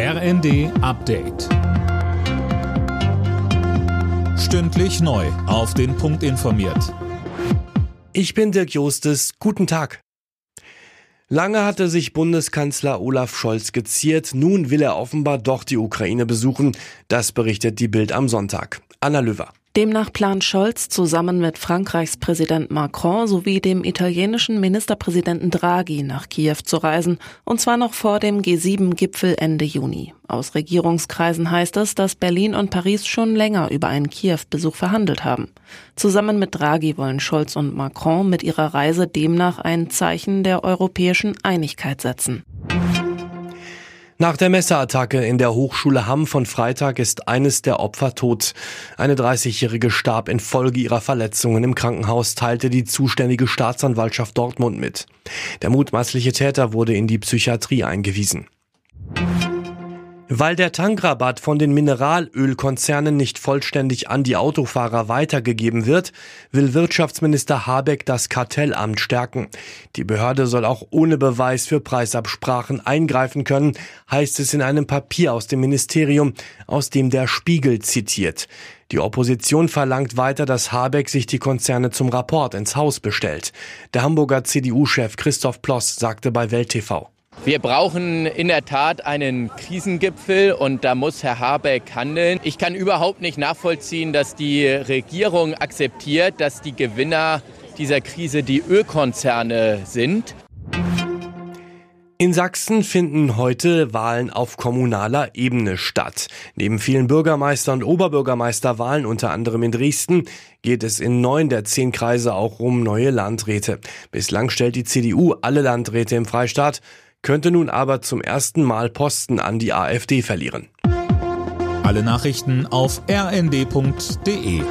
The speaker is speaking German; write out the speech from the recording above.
RND Update. Stündlich neu. Auf den Punkt informiert. Ich bin Dirk Jostes. Guten Tag. Lange hatte sich Bundeskanzler Olaf Scholz geziert. Nun will er offenbar doch die Ukraine besuchen. Das berichtet die Bild am Sonntag. Anna Löwer. Demnach plant Scholz zusammen mit Frankreichs Präsident Macron sowie dem italienischen Ministerpräsidenten Draghi nach Kiew zu reisen, und zwar noch vor dem G7-Gipfel Ende Juni. Aus Regierungskreisen heißt es, dass Berlin und Paris schon länger über einen Kiew-Besuch verhandelt haben. Zusammen mit Draghi wollen Scholz und Macron mit ihrer Reise demnach ein Zeichen der europäischen Einigkeit setzen. Nach der Messerattacke in der Hochschule Hamm von Freitag ist eines der Opfer tot. Eine 30-Jährige starb infolge ihrer Verletzungen im Krankenhaus, teilte die zuständige Staatsanwaltschaft Dortmund mit. Der mutmaßliche Täter wurde in die Psychiatrie eingewiesen. Weil der Tankrabatt von den Mineralölkonzernen nicht vollständig an die Autofahrer weitergegeben wird, will Wirtschaftsminister Habeck das Kartellamt stärken. Die Behörde soll auch ohne Beweis für Preisabsprachen eingreifen können, heißt es in einem Papier aus dem Ministerium, aus dem der Spiegel zitiert. Die Opposition verlangt weiter, dass Habeck sich die Konzerne zum Rapport ins Haus bestellt. Der Hamburger CDU-Chef Christoph Ploss sagte bei Welt TV. Wir brauchen in der Tat einen Krisengipfel und da muss Herr Habeck handeln. Ich kann überhaupt nicht nachvollziehen, dass die Regierung akzeptiert, dass die Gewinner dieser Krise die Ölkonzerne sind. In Sachsen finden heute Wahlen auf kommunaler Ebene statt. Neben vielen Bürgermeister- und Oberbürgermeisterwahlen, unter anderem in Dresden, geht es in neun der zehn Kreise auch um neue Landräte. Bislang stellt die CDU alle Landräte im Freistaat könnte nun aber zum ersten Mal Posten an die AfD verlieren. Alle Nachrichten auf rnd.de